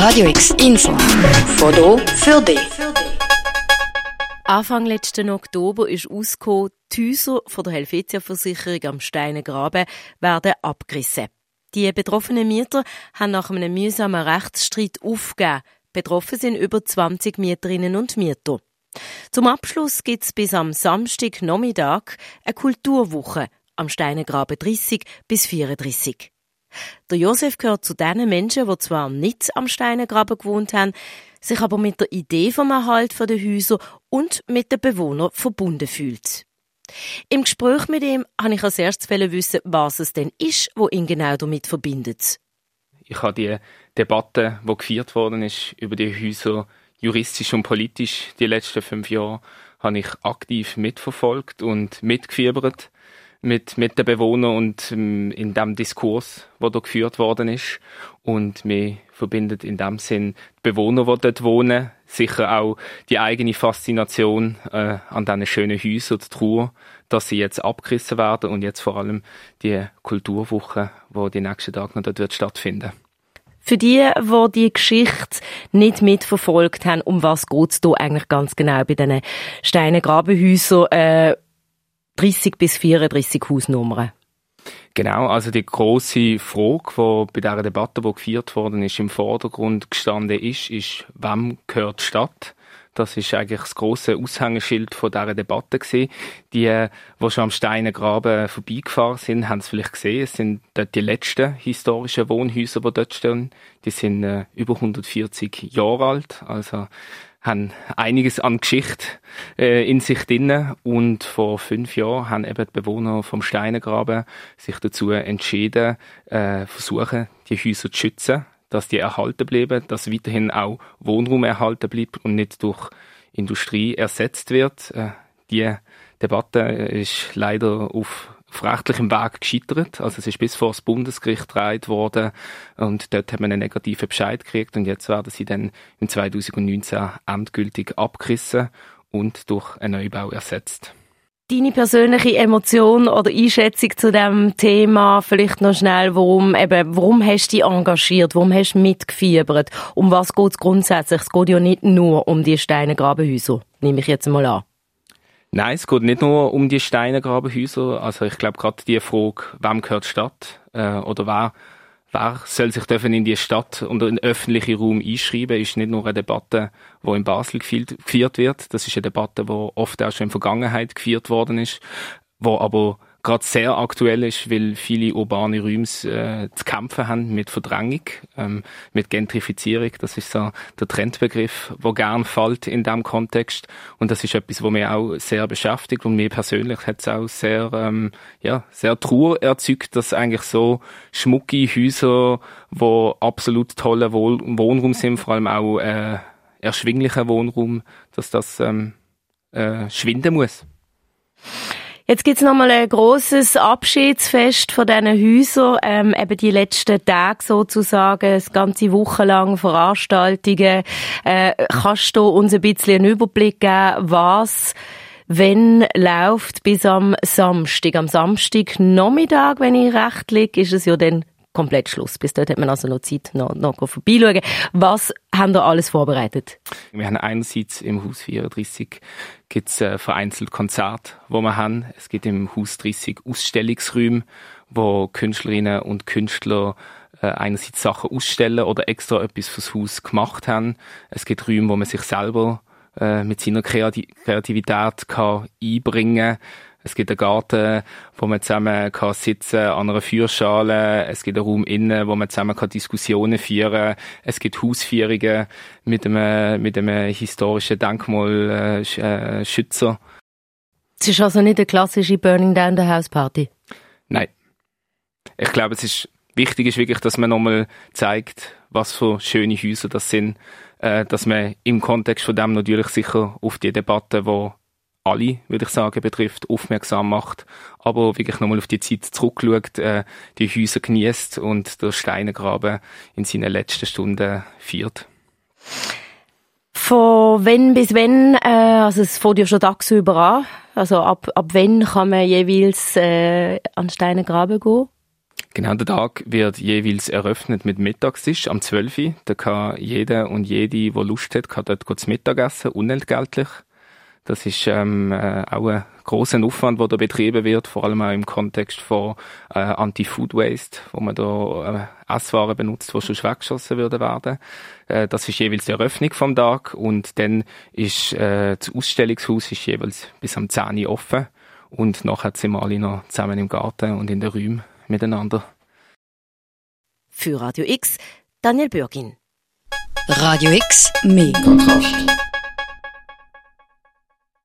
Radio X Info. Foto für dich. Anfang letzten Oktober ist ausgekommen, die Häuser von der Helvetia-Versicherung am Steinengraben werden abgerissen. Die betroffenen Mieter haben nach einem mühsamen Rechtsstreit aufgegeben. Betroffen sind über 20 Mieterinnen und Mieter. Zum Abschluss gibt es bis am Samstag Nachmittag eine Kulturwoche am Steinengraben 30 bis 34. Der Josef gehört zu den Menschen, die zwar nicht am Steinengraben gewohnt haben, sich aber mit der Idee vom Erhalt der Häuser und mit den Bewohnern verbunden fühlt. Im Gespräch mit ihm habe ich als erstes wissen, was es denn ist, wo ihn genau damit verbindet. Ich habe die Debatte, die geführt worden ist über die Häuser juristisch und politisch die letzten fünf Jahre, habe ich aktiv mitverfolgt und mitgefiebert mit, mit den Bewohnern und ähm, in dem Diskurs, der da geführt worden ist. Und mir verbindet in dem Sinn die Bewohner, die dort wohnen, sicher auch die eigene Faszination äh, an diesen schönen Häusern, die Trauer, dass sie jetzt abgerissen werden und jetzt vor allem die Kulturwoche, wo die nächsten Tage noch dort wird stattfinden. Für die, die die Geschichte nicht mitverfolgt haben, um was geht es da eigentlich ganz genau bei diesen Steinengrabenhäusern? Äh, 30 bis 34 Hausnummern. Genau, also die große Frage, die bei dieser Debatte, die geführt worden ist, im Vordergrund gestanden ist, ist, wem gehört die Stadt? Das ist eigentlich das große Aushängeschild von dieser Debatte gewesen. Die, die schon am Steinengraben vorbeigefahren sind, haben es vielleicht gesehen. Es sind dort die letzten historischen Wohnhäuser, die dort stehen. Die sind äh, über 140 Jahre alt. Also haben einiges an Geschichte äh, in sich drin und vor fünf Jahren haben eben die Bewohner vom Steinengraben sich dazu entschieden, äh, versuchen, die Häuser zu schützen, dass die erhalten bleiben, dass weiterhin auch Wohnraum erhalten bleibt und nicht durch Industrie ersetzt wird. Äh, die Debatte ist leider auf auf rechtlichem Weg gescheitert. Also es ist bis vor das Bundesgericht getragen worden und dort hat man einen negativen Bescheid gekriegt und jetzt werden sie dann im 2019 endgültig abgerissen und durch einen Neubau ersetzt. Deine persönliche Emotion oder Einschätzung zu dem Thema, vielleicht noch schnell, warum, eben, warum hast du dich engagiert, warum hast du mitgefiebert, um was geht es grundsätzlich? Es geht ja nicht nur um die Steinengrabenhäuser, nehme ich jetzt mal an. Nein, es geht nicht nur um die Steinengrabenhäuser. Also ich glaube gerade die Frage, wem gehört die Stadt äh, oder wer, wer soll sich dürfen in die Stadt und in den öffentlichen Raum einschreiben, ist nicht nur eine Debatte, die in Basel geführt wird. Das ist eine Debatte, die oft auch schon in der Vergangenheit geführt worden ist, wo aber gerade sehr aktuell ist, weil viele urbane Räume äh, zu kämpfen haben mit Verdrängung, ähm, mit Gentrifizierung. Das ist so der Trendbegriff, der gern fällt in diesem Kontext. Und das ist etwas, was mich auch sehr beschäftigt und mir persönlich hat es auch sehr, ähm, ja, sehr Trauer erzeugt, dass eigentlich so schmucke Häuser, wo absolut tolle Wohnraum sind, vor allem auch äh, erschwinglicher Wohnraum, dass das ähm, äh, schwinden muss. Jetzt gibt's noch mal ein großes Abschiedsfest von diesen Häusern, ähm, eben die letzten Tage sozusagen, das ganze Woche lang Veranstaltungen. Äh, kannst du uns ein bisschen einen Überblick geben, was wenn läuft bis am Samstag. Am Samstag Nachmittag, wenn ich recht liege, ist es ja dann komplett Schluss. Bis dort hat man also noch Zeit, noch, noch vorbeischauen. Was haben da alles vorbereitet? Wir haben einerseits im Haus 34 gibt's äh, vereinzelt Konzerte, wo wir haben. Es gibt im Haus 30 Ausstellungsräume, wo Künstlerinnen und Künstler äh, einerseits Sachen ausstellen oder extra etwas fürs Haus gemacht haben. Es gibt Räume, wo man sich selber äh, mit seiner Kreativität kann einbringen kann. Es gibt einen Garten, wo man zusammen kann sitzen an einer Feuerschale. Es gibt einen Raum innen, wo man zusammen kann Diskussionen führen. Es gibt Hausführungen mit einem, mit einem historischen Denkmalschützer. Es ist also nicht eine klassische Burning Down the House Party? Nein. Ich glaube, es ist wichtig ist wirklich, dass man nochmal zeigt, was für schöne Häuser das sind, äh, dass man im Kontext von dem natürlich sicher auf die Debatte, die alle, würde ich sagen, betrifft, aufmerksam macht, aber wirklich nochmal auf die Zeit zurückschaut, äh, die Häuser genießt und der Steinengraben in seinen letzten Stunden feiert. Von wenn bis wenn, äh, also es fängt ja schon tagsüber an, also ab, ab wann kann man jeweils äh, an Steinengraben gehen? Genau, der Tag wird jeweils eröffnet mit Mittagstisch am 12 Uhr. Da kann jeder und jede, die Lust hat, kann dort kurz Mittagessen, unentgeltlich. Das ist ähm, äh, auch ein großer Aufwand, der da betrieben wird, vor allem auch im Kontext von äh, Anti-Food Waste, wo man da äh, Esswaren benutzt, die schon weggeschossen würden werden. Äh, das ist jeweils die Eröffnung vom Tag und dann ist äh, das Ausstellungshaus ist jeweils bis am 10 Uhr offen und nachher sind wir alle noch zusammen im Garten und in den Räumen miteinander. Für Radio X, Daniel Bürgin. Radio X, mehr Kontrast.